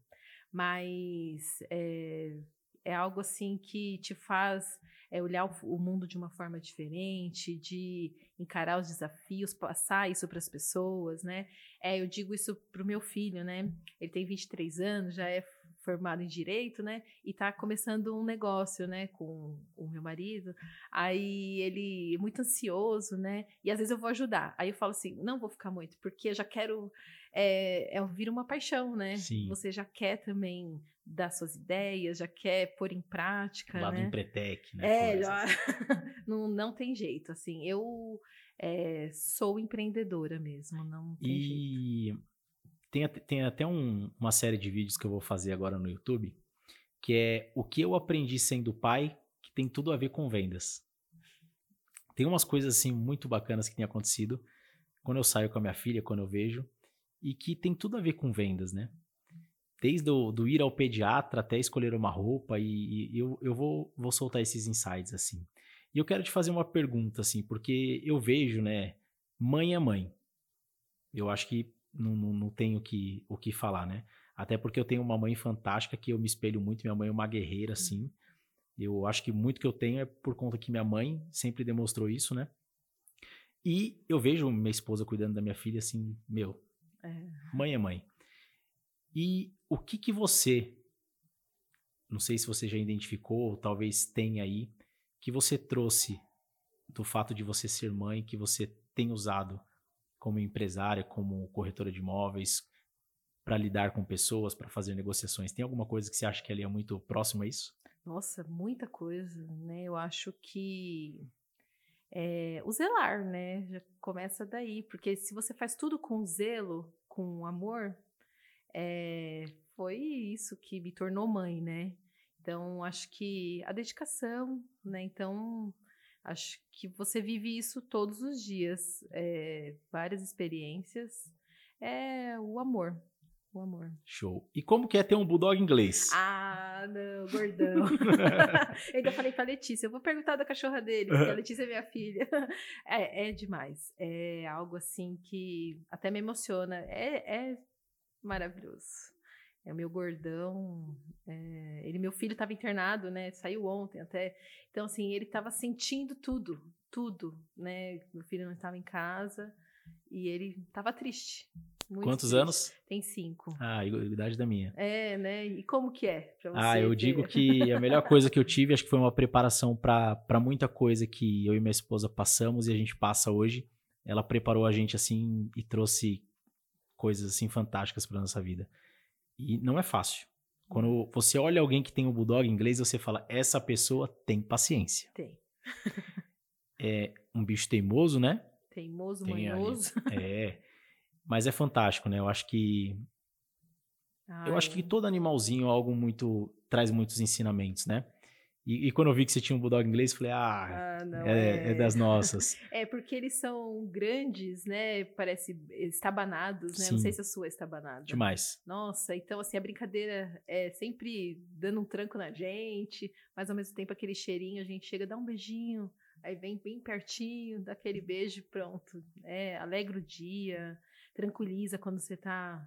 Mas é, é algo assim que te faz é, olhar o, o mundo de uma forma diferente, de encarar os desafios, passar isso para as pessoas, né? É, eu digo isso pro meu filho, né? Ele tem 23 anos, já é formado em direito, né? E tá começando um negócio, né, com o meu marido. Aí ele é muito ansioso, né? E às vezes eu vou ajudar. Aí eu falo assim, não vou ficar muito, porque eu já quero é, é vir uma paixão, né? Sim. Você já quer também dar suas ideias, já quer pôr em prática, lado né? empretec, né? É, já... não, não tem jeito, assim, eu é, sou empreendedora mesmo, não tem jeito. Tem, tem até um- uma série de vídeos que eu vou fazer agora no YouTube, que é o que eu aprendi sendo pai, que tem tudo a ver com vendas. Tem umas coisas assim muito bacanas que têm acontecido quando eu saio com a minha filha, quando eu vejo, e que tem tudo a ver com vendas, né? Desde o, do ir ao pediatra até escolher uma roupa, e, e eu, eu vou, vou soltar esses insights assim. E eu quero te fazer uma pergunta, assim, porque eu vejo, né? Mãe é mãe. Eu acho que não, não, não tenho o que, o que falar, né? Até porque eu tenho uma mãe fantástica que eu me espelho muito. Minha mãe é uma guerreira, assim. Eu acho que muito que eu tenho é por conta que minha mãe sempre demonstrou isso, né? E eu vejo minha esposa cuidando da minha filha, assim, meu, É. mãe é mãe. E o que que você, não sei se você já identificou, ou talvez tenha aí, que você trouxe do fato de você ser mãe, que você tem usado como empresária, como corretora de imóveis, para lidar com pessoas, para fazer negociações? Tem alguma coisa que você acha que ali é muito próximo a isso? Nossa, muita coisa, né? Eu acho que é, o zelar, né? Já começa daí, porque se você faz tudo com zelo, com amor, é, foi isso que me tornou mãe, né? Então, acho que a dedicação, né? Então, acho que você vive isso todos os dias, é, várias experiências, é o amor, o amor. Show. E como que é ter um bulldog inglês? Ah, não, gordão. eu ainda falei pra Letícia, eu vou perguntar da cachorra dele, porque a Letícia é minha filha. É, é demais. É algo assim que até me emociona. É, é maravilhoso. É o meu gordão. é, ele, meu filho estava internado, né? Saiu ontem até. Então, assim, ele estava sentindo tudo, tudo, né? Meu filho não estava em casa e ele estava triste. Quantos triste. anos? Tem cinco. Ah, a idade da minha. É, né? E como que é pra você? Ah, eu ter- digo que a melhor coisa que eu tive, acho que foi uma preparação para muita coisa que eu e minha esposa passamos e a gente passa hoje. Ela preparou a gente assim e trouxe coisas assim fantásticas para nossa vida. E não é fácil. Quando você olha alguém que tem um bulldog inglês, você fala: essa pessoa tem paciência. Tem. É um bicho teimoso, né? Teimoso, Tem ali. manhoso. É. Mas é fantástico, né? Eu acho que Eu acho que todo animalzinho é algo muito. traz muitos ensinamentos, né? E, e quando eu vi que você tinha um bulldog inglês, eu falei, ah, Ah, não, é, é das nossas. É porque eles são grandes, né? Parece estabanados, né? Não Sim. sei se a sua é estabanada. Demais. Nossa, então assim, a brincadeira é sempre dando um tranco na gente, mas ao mesmo tempo aquele cheirinho, a gente chega, dá um beijinho, aí vem bem pertinho, dá aquele beijo, pronto. É, alegra o dia, tranquiliza quando você tá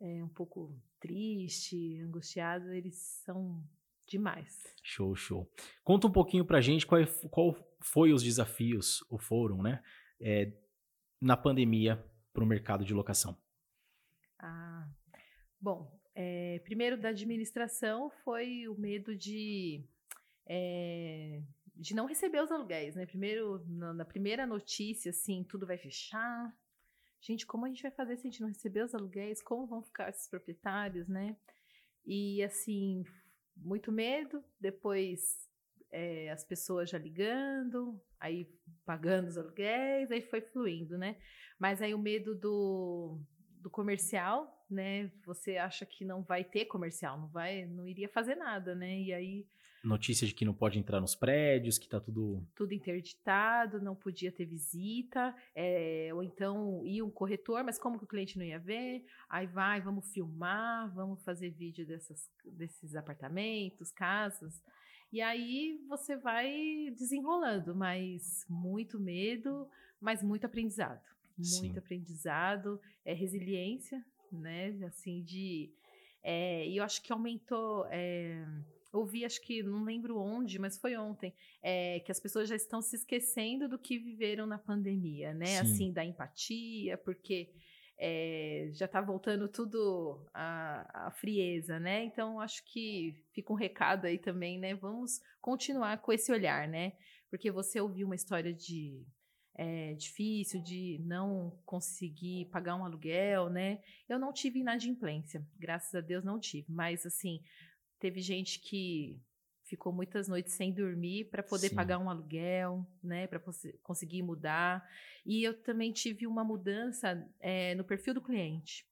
é, um pouco triste, angustiado, eles são demais. Show, show. Conta um pouquinho pra gente qual, qual foi os desafios, ou foram, né, é, na pandemia para o mercado de locação. Ah, bom, é, primeiro da administração foi o medo de é, de não receber os aluguéis, né? Primeiro, na, na, primeira notícia, assim, tudo vai fechar. Gente, como a gente vai fazer se a gente não receber os aluguéis? Como vão ficar esses proprietários, né? E, assim, muito medo. Depois, é, as pessoas já ligando, aí pagando os aluguéis, aí foi fluindo, né? Mas aí o medo do, do comercial, né? Você acha que não vai ter comercial, não vai, não iria fazer nada, né? E aí notícia de que não pode entrar nos prédios, que tá tudo. Tudo interditado, não podia ter visita, é, ou então ia um corretor, mas como que o cliente não ia ver? Aí vai, vamos filmar, vamos fazer vídeo dessas, desses apartamentos, casas. E aí você vai desenrolando, mas muito medo, mas muito aprendizado. Muito Sim. aprendizado, é resiliência, né? Assim, de. É, e eu acho que aumentou. É, ouvi, acho que não lembro onde, mas foi ontem, é, que as pessoas já estão se esquecendo do que viveram na pandemia, né? Sim. Assim, da empatia, porque é, já está voltando tudo a, a, frieza, né? Então, acho que fica um recado aí também, né? Vamos continuar com esse olhar, né? Porque você ouviu uma história de é, difícil, de não conseguir pagar um aluguel, né? Eu não tive inadimplência, graças a Deus não tive, mas assim, Teve gente que ficou muitas noites sem dormir para poder Sim. pagar um aluguel, né, para conseguir mudar. E eu também tive uma mudança é, no perfil do cliente.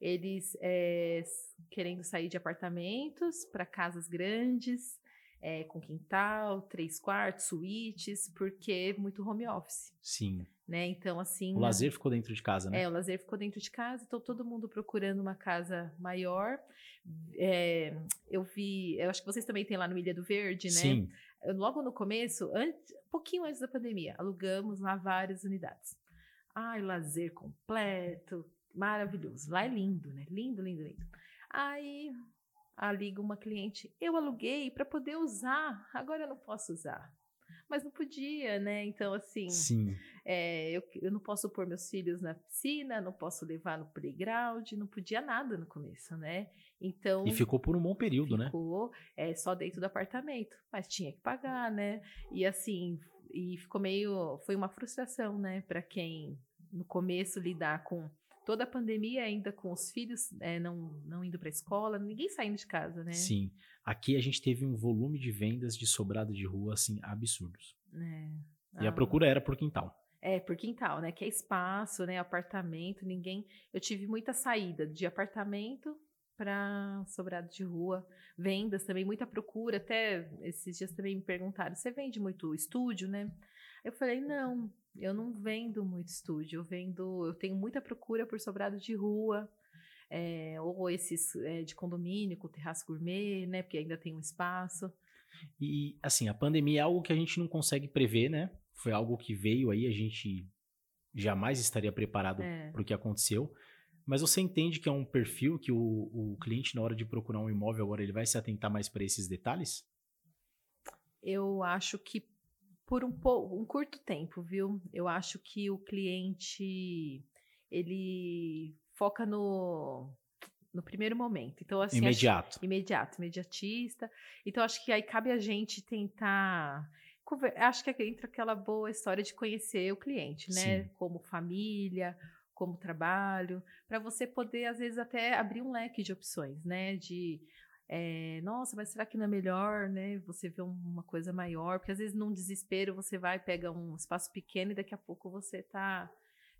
Eles é, querendo sair de apartamentos para casas grandes, é, com quintal, três quartos, suítes, porque muito home office. Sim. Né? Então, assim. O lazer ficou dentro de casa, né? É, o lazer ficou dentro de casa, então todo mundo procurando uma casa maior. É, eu vi, eu acho que vocês também têm lá no Ilha do Verde, né? Sim. Logo no começo, antes, um pouquinho antes da pandemia, alugamos lá várias unidades. Ai, lazer completo, maravilhoso. Lá é lindo, né? Lindo, lindo, lindo. Aí a liga uma cliente, eu aluguei para poder usar, agora eu não posso usar. Mas não podia, né? Então, assim, é, eu, eu não posso pôr meus filhos na piscina, não posso levar no playground, não podia nada no começo, né? Então. E ficou por um bom período, ficou, né? Ficou é, só dentro do apartamento, mas tinha que pagar, né? E assim, e ficou meio. Foi uma frustração, né? Para quem no começo lidar com toda a pandemia ainda com os filhos é, não, não indo para a escola, ninguém saindo de casa, né? Sim. Aqui a gente teve um volume de vendas de sobrado de rua, assim, absurdos. É. E ah. a procura era por quintal. É, por quintal, né? Que é espaço, né? Apartamento, ninguém. Eu tive muita saída de apartamento para sobrado de rua, vendas também, muita procura. Até esses dias também me perguntaram: você vende muito estúdio, né? Eu falei: não, eu não vendo muito estúdio, eu vendo, eu tenho muita procura por sobrado de rua, é, ou esses é, de condomínio com terraço gourmet, né? Porque ainda tem um espaço. E assim, a pandemia é algo que a gente não consegue prever, né? Foi algo que veio aí, a gente jamais estaria preparado é. para o que aconteceu. Mas você entende que é um perfil que o, o cliente, na hora de procurar um imóvel, agora ele vai se atentar mais para esses detalhes? Eu acho que por um, um curto tempo, viu? Eu acho que o cliente ele foca no no primeiro momento. Então, assim, imediato. Acho, imediato, imediatista. Então, acho que aí cabe a gente tentar. Acho que entra aquela boa história de conhecer o cliente, né? Sim. Como família, como trabalho, para você poder, às vezes, até abrir um leque de opções, né? De é, nossa, mas será que não é melhor, né? Você vê uma coisa maior, porque às vezes num desespero você vai, pega um espaço pequeno e daqui a pouco você tá.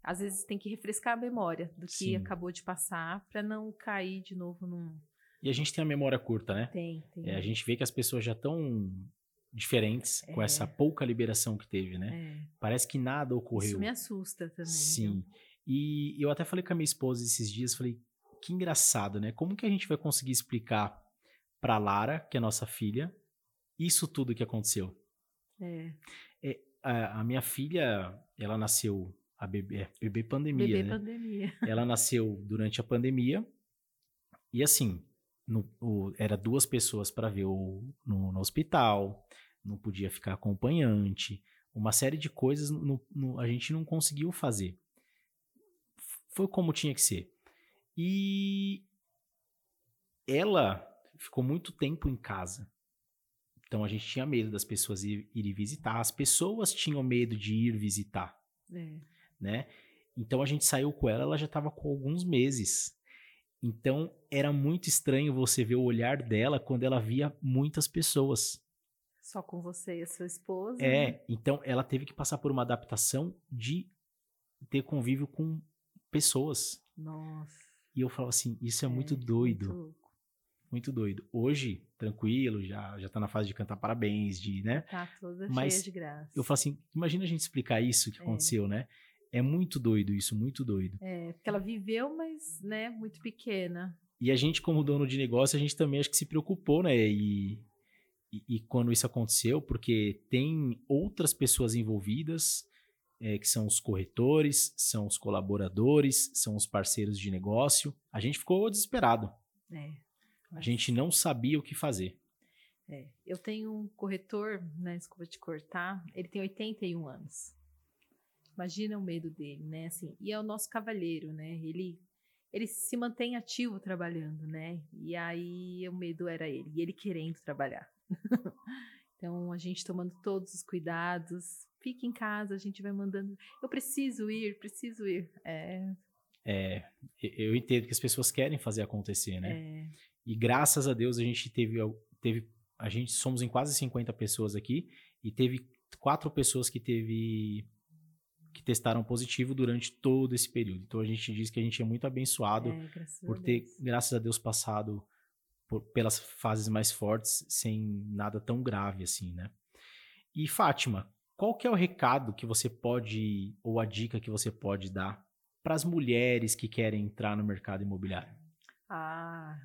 Às vezes tem que refrescar a memória do que Sim. acabou de passar para não cair de novo num. E a gente tem a memória curta, né? Tem, tem. É, a gente vê que as pessoas já estão diferentes é. com essa pouca liberação que teve, né? É. Parece que nada ocorreu. Isso me assusta também. Sim. Viu? E eu até falei com a minha esposa esses dias, falei, que engraçado, né? Como que a gente vai conseguir explicar para Lara, que é nossa filha, isso tudo que aconteceu. É. é a, a, minha filha, ela nasceu a bebê, é, bebê pandemia, bebê né? pandemia. Ela nasceu durante a pandemia E assim, no, o, era duas pessoas para ver o, no, no, hospital, não podia ficar acompanhante, uma série de coisas no, a gente não conseguiu fazer. Foi como tinha que ser. E ela ficou muito tempo em casa. Então a gente tinha medo das pessoas ir, irem visitar, as pessoas tinham medo de ir visitar, é. né? Então a gente saiu com ela, ela já estava com alguns meses. Então era muito estranho você ver o olhar dela quando ela via muitas pessoas. Só com você e a sua esposa. É, né? então ela teve que passar por uma adaptação de ter convívio com pessoas. Nossa. E eu falo assim, isso é, é muito doido. Muito muito doido. Hoje, tranquilo, já, já tá na fase de cantar parabéns, de, né? Tá toda Mas cheia de graça. Eu falo assim, imagina a gente explicar isso que é. aconteceu, né? É muito doido isso, muito doido. É, porque ela viveu, mas, né, muito pequena. E a gente, como dono de negócio, a gente também acho que se preocupou, né? E, e, e quando isso aconteceu, porque tem outras pessoas envolvidas, é, que são os corretores, são os colaboradores, são os parceiros de negócio. A gente ficou desesperado. É. A gente não sabia o que fazer. É, eu tenho um corretor, né, desculpa te cortar, ele tem 81 anos. Imagina o medo dele, né? Assim, e é o nosso cavalheiro, né? Ele ele se mantém ativo trabalhando, né? E aí o medo era ele, e ele querendo trabalhar. então a gente tomando todos os cuidados, fique em casa, a gente vai mandando, eu preciso ir, preciso ir. É, é eu entendo que as pessoas querem fazer acontecer, né? É. E graças a Deus a gente teve, teve a gente somos em quase 50 pessoas aqui e teve quatro pessoas que teve que testaram positivo durante todo esse período. Então a gente diz que a gente é muito abençoado é, por ter, graças a Deus, passado por, pelas fases mais fortes sem nada tão grave assim, né? E Fátima, qual que é o recado que você pode ou a dica que você pode dar para as mulheres que querem entrar no mercado imobiliário? Ah,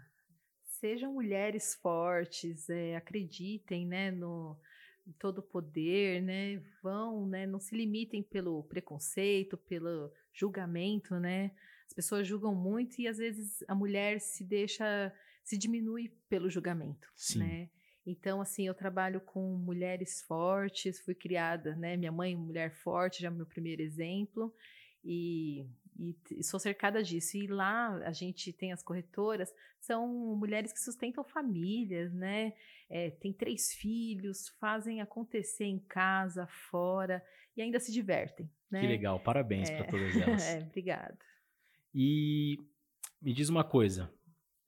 sejam mulheres fortes, é, acreditem, né, no todo o poder, né, vão, né, não se limitem pelo preconceito, pelo julgamento, né, as pessoas julgam muito e às vezes a mulher se deixa, se diminui pelo julgamento, Sim. né, então, assim, eu trabalho com mulheres fortes, fui criada, né? Minha mãe, mulher forte, já é meu primeiro exemplo. E e, e, sou cercada disso. E lá a gente tem as corretoras, são mulheres que sustentam famílias, né? É, tem três filhos, fazem acontecer em casa, fora e ainda se divertem. Né? Que legal, parabéns é, para todas elas. É, obrigada. E me diz uma coisa: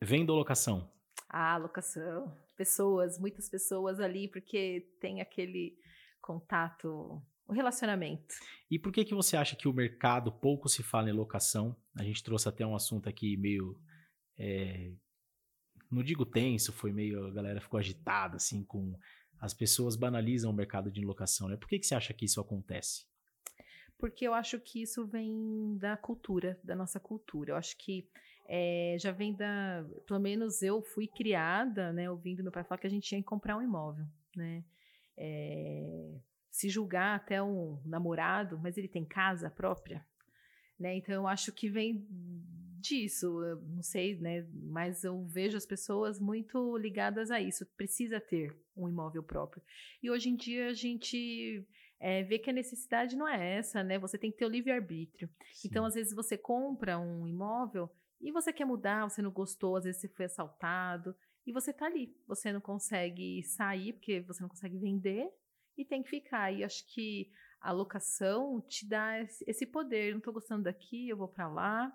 vem da locação? Ah, locação. Pessoas, muitas pessoas ali, porque tem aquele contato o relacionamento. E por que que você acha que o mercado pouco se fala em locação? A gente trouxe até um assunto aqui meio, é, não digo tenso, foi meio a galera ficou agitada assim com as pessoas banalizam o mercado de locação, né? Por que que você acha que isso acontece? Porque eu acho que isso vem da cultura, da nossa cultura. Eu acho que é, já vem da, pelo menos eu fui criada, né, ouvindo meu pai falar que a gente tinha que comprar um imóvel, né? É, se julgar até um namorado, mas ele tem casa própria, né? Então eu acho que vem disso, eu não sei, né? Mas eu vejo as pessoas muito ligadas a isso. Precisa ter um imóvel próprio. E hoje em dia a gente é, vê que a necessidade não é essa, né? Você tem que ter o livre arbítrio. Então às vezes você compra um imóvel e você quer mudar, você não gostou, às vezes você foi assaltado e você tá ali. Você não consegue sair porque você não consegue vender e tem que ficar. E acho que a locação te dá esse poder. Não estou gostando daqui, eu vou para lá.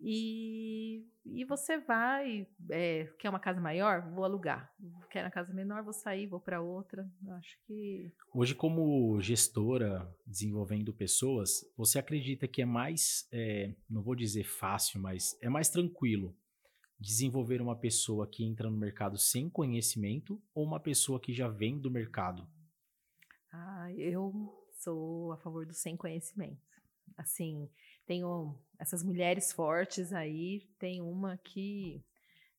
E, e você vai, é, quer uma casa maior? Vou alugar. Quer uma casa menor? Vou sair, vou para outra. Acho que. Hoje, como gestora desenvolvendo pessoas, você acredita que é mais, é, não vou dizer fácil, mas é mais tranquilo desenvolver uma pessoa que entra no mercado sem conhecimento ou uma pessoa que já vem do mercado? Ah, eu sou a favor do sem conhecimento. Assim, tenho essas mulheres fortes aí, tem uma que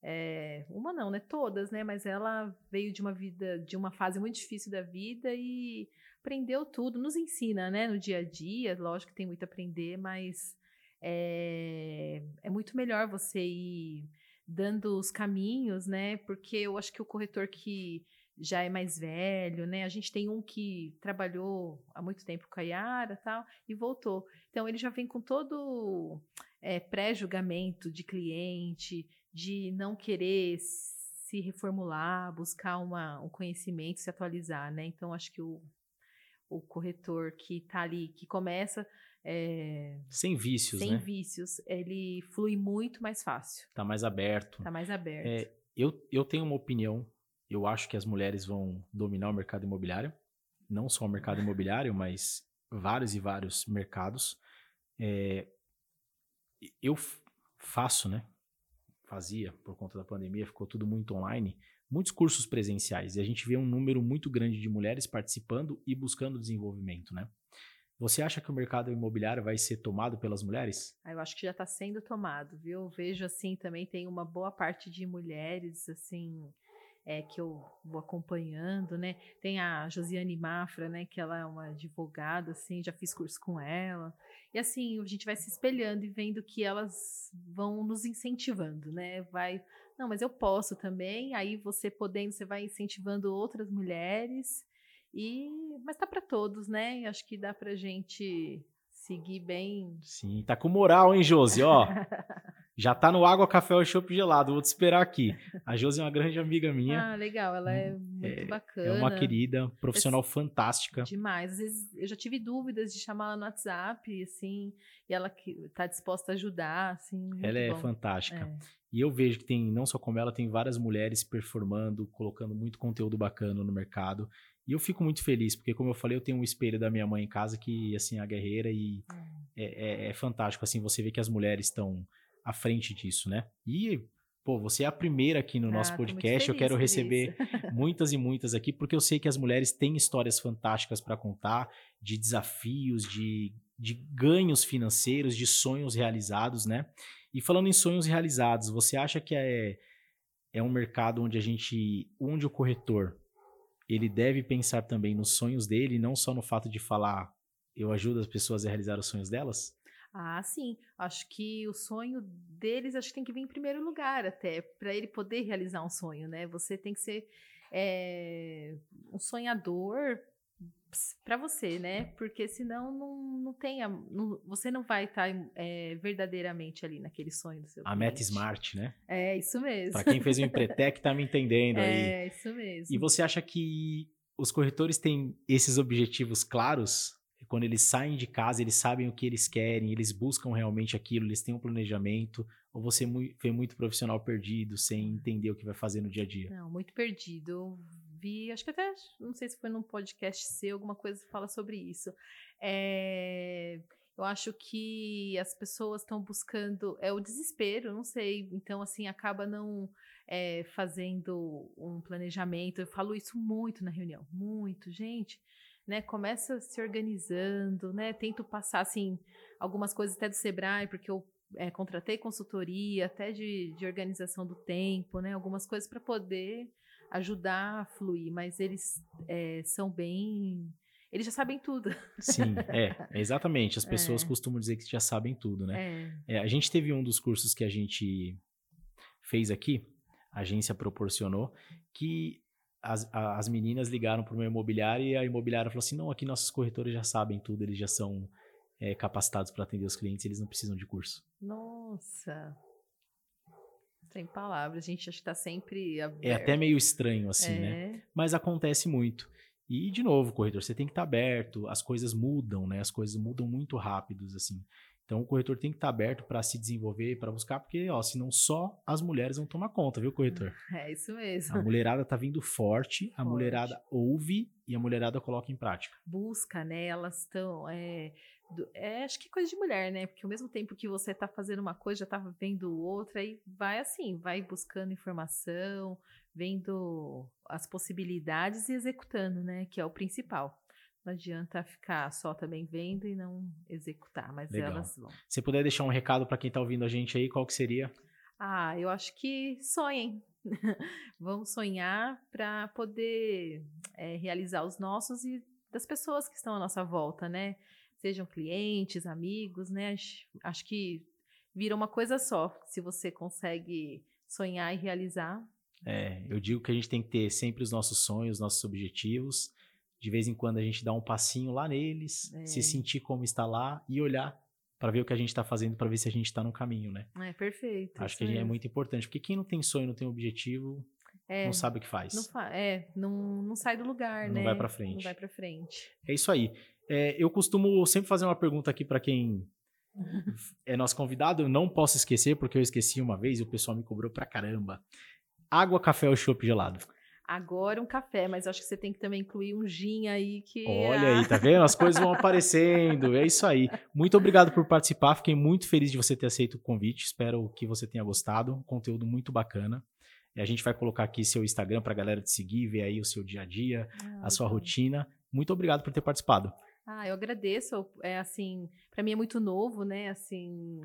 é, uma não, né? Todas, né? Mas ela veio de uma vida, de uma fase muito difícil da vida e aprendeu tudo, nos ensina, né? No dia a dia, lógico que tem muito a aprender, mas é, é muito melhor você ir dando os caminhos, né? Porque eu acho que o corretor que já é mais velho, né? A gente tem um que trabalhou há muito tempo com a Yara tal, e voltou. Então ele já vem com todo é, pré-julgamento de cliente, de não querer se reformular, buscar uma, um conhecimento, se atualizar, né? Então acho que o, o corretor que está ali, que começa é, sem vícios, sem né? vícios, ele flui muito mais fácil. Tá mais aberto. Tá mais aberto. É, eu, eu tenho uma opinião. Eu acho que as mulheres vão dominar o mercado imobiliário. Não só o mercado imobiliário, mas vários e vários mercados. É, eu faço, né? Fazia, por conta da pandemia, ficou tudo muito online. Muitos cursos presenciais. E a gente vê um número muito grande de mulheres participando e buscando desenvolvimento, né? Você acha que o mercado imobiliário vai ser tomado pelas mulheres? Ah, eu acho que já está sendo tomado, viu? Eu vejo assim também tem uma boa parte de mulheres assim é, que eu vou acompanhando, né? Tem a Josiane Mafra, né? Que ela é uma advogada, assim, já fiz curso com ela. E assim, a gente vai se espelhando e vendo que elas vão nos incentivando, né? Vai, não, mas eu posso também. Aí você podendo, você vai incentivando outras mulheres. E, mas tá para todos, né? Acho que dá pra gente seguir bem. Sim, tá com moral, hein, Josi? Ó, já tá no água, café ou chopp gelado. Vou te esperar aqui. A Josi é uma grande amiga minha. Ah, legal. Ela é muito é, bacana. É uma querida, profissional fantástica. Demais. Às vezes eu já tive dúvidas de chamar ela no WhatsApp, assim, e ela que tá disposta a ajudar, assim. Ela é bom. fantástica. É. E eu vejo que tem, não só como ela, tem várias mulheres performando, colocando muito conteúdo bacana no mercado. E eu fico muito feliz, porque como eu falei, eu tenho um espelho da minha mãe em casa que, assim, é a guerreira e é, é, é fantástico, assim, você vê que as mulheres estão à frente disso, né? E, pô, você é a primeira aqui no Ah, nosso podcast, eu quero receber muitas e muitas aqui, porque eu sei que as mulheres têm histórias fantásticas para contar, de desafios, de, de ganhos financeiros, de sonhos realizados, né? E falando em sonhos realizados, você acha que é, é um mercado onde a gente, onde o corretor, ele deve pensar também nos sonhos dele, não só no fato de falar, eu ajudo as pessoas a realizar os sonhos delas? Ah, sim. Acho que o sonho deles acho que tem que vir em primeiro lugar até para ele poder realizar um sonho, né? Você tem que ser é, um sonhador para você, né? Porque senão não, não tem, a- não- você não vai estar é, verdadeiramente ali naquele sonho do seu A meta cliente. smart, né? É isso mesmo. Para quem fez o Empretec tá me entendendo aí. É isso mesmo. E você acha que os corretores têm esses objetivos claros? Quando eles saem de casa, eles sabem o que eles querem, eles buscam realmente aquilo, eles têm um planejamento? Ou você vê muito profissional perdido, sem entender o que vai fazer no dia a dia? Não, muito perdido. Vi, acho que até, não sei se foi num podcast seu, alguma coisa que fala sobre isso. É, eu acho que as pessoas estão buscando, é o desespero, não sei. Então, assim, acaba não é, fazendo um planejamento. Eu falo isso muito na reunião, muito, gente. Né, começa se organizando, né? Tento passar assim algumas coisas até do Sebrae, porque eu é, contratei consultoria, até de, de organização do tempo, né? Algumas coisas para poder ajudar a fluir, mas eles é, são bem. Eles já sabem tudo. Sim, é, exatamente. As pessoas É. costumam dizer que já sabem tudo, né? É, É, a gente teve um dos cursos que a gente fez aqui, a agência proporcionou, que as, as meninas ligaram para uma imobiliária e a imobiliária falou assim: não, aqui nossos corretores já sabem tudo, eles já são é, capacitados para atender os clientes, eles não precisam de curso. nossa. Sem palavras, a gente acho que está sempre aberto. É até meio estranho, assim, né? É, Mas acontece muito. E, de novo, corretor, você tem que estar aberto, as coisas mudam, né? As coisas mudam muito rápidos, assim. Então, o corretor tem que estar aberto para se desenvolver, para buscar, porque, ó, senão só as mulheres vão tomar conta, viu, corretor? é isso mesmo. A mulherada tá vindo forte, a Forte. mulherada ouve e a mulherada coloca em prática. busca, né? Elas estão. É, é, acho que é coisa de mulher, né? Porque ao mesmo tempo que você tá fazendo uma coisa, já tá vendo outra, e vai assim, vai buscando informação, vendo as possibilidades e executando, né? Que é o principal. Não adianta ficar só também vendo e não executar, mas Legal. elas vão. Se puder deixar um recado para quem tá ouvindo a gente aí, qual que seria? Ah, eu acho que sonhem. Vamos sonhar para poder é, realizar os nossos e das pessoas que estão à nossa volta, né? Sejam clientes, amigos, né? Acho, acho que vira uma coisa só. Se você consegue sonhar e realizar. É, eu digo que a gente tem que ter sempre os nossos sonhos, nossos objetivos. De vez em quando a gente dá um passinho lá neles, É. se sentir como está lá e olhar para ver o que a gente está fazendo, para ver se a gente está no caminho, né? É perfeito. Acho que é muito importante, porque quem não tem sonho, não tem objetivo, É, não sabe o que faz. não, fa- é, não, não sai do lugar, Não né? vai pra frente. Não vai pra frente. É isso aí. É, eu costumo sempre fazer uma pergunta aqui para quem é nosso convidado. Eu não posso esquecer, porque eu esqueci uma vez e o pessoal me cobrou pra caramba. Água, café ou chopp gelado? Agora um café, mas acho que você tem que também incluir um gin aí que. Olha aí, tá vendo? As coisas vão aparecendo. É isso aí. Muito obrigado por participar. Fiquei muito feliz de você ter aceito o convite. Espero que você tenha gostado. Um conteúdo muito bacana. E a gente vai colocar aqui seu Instagram pra galera te seguir, ver aí o seu dia a dia, Ah, a sua rotina. Muito obrigado por ter participado. Ah, eu agradeço. É assim, para mim é muito novo, né? Assim,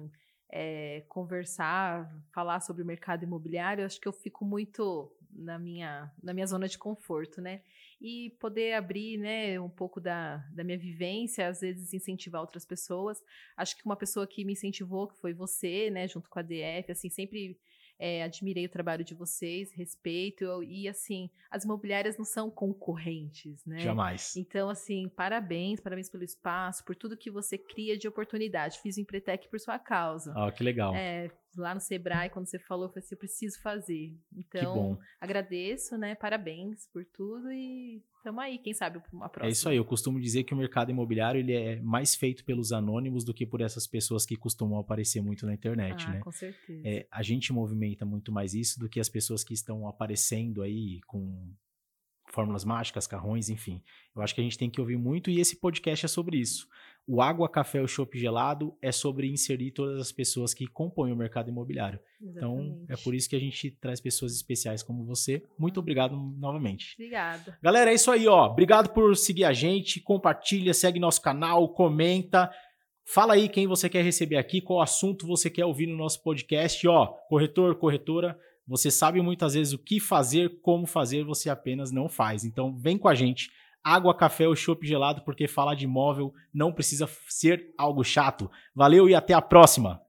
é, conversar, falar sobre o mercado imobiliário. eu Acho que eu fico muito na minha, na minha zona de conforto, né? E poder abrir, né, um pouco da, da minha vivência, às vezes incentivar outras pessoas. Acho que uma pessoa que me incentivou, que foi você, né, junto com a DF, assim, sempre é, admirei o trabalho de vocês, respeito. e assim, as imobiliárias não são concorrentes, né? Jamais. Então, assim, parabéns, parabéns pelo espaço, por tudo que você cria de oportunidade. Fiz o Empretec por sua causa. Ó, que legal. É, lá no Sebrae, quando você falou, eu falei assim, eu preciso fazer. que Então, bom. agradeço, né? Parabéns por tudo e tamo aí, quem sabe uma próxima. É isso aí, eu costumo dizer que o mercado imobiliário ele é mais feito pelos anônimos do que por essas pessoas que costumam aparecer muito na internet, ah, né? com certeza. É, a gente movimenta muito mais isso do que as pessoas que estão aparecendo aí com fórmulas mágicas, carrões, enfim. Eu acho que a gente tem que ouvir muito e esse podcast é sobre isso. O Água, Café ou Chopp Gelado é sobre inserir todas as pessoas que compõem o mercado imobiliário. Então, é Exatamente. por isso que a gente traz pessoas especiais como você. Muito obrigado novamente. Obrigada. Galera, é isso aí, ó. Obrigado por seguir a gente, compartilha, segue nosso canal, comenta. Fala aí quem você quer receber aqui, qual assunto você quer ouvir no nosso podcast, ó. Corretor, corretora, você sabe muitas vezes o que fazer, como fazer, você apenas não faz. Então, vem com a gente. Água, café ou chopp gelado, porque falar de imóvel não precisa ser algo chato. Valeu e até a próxima.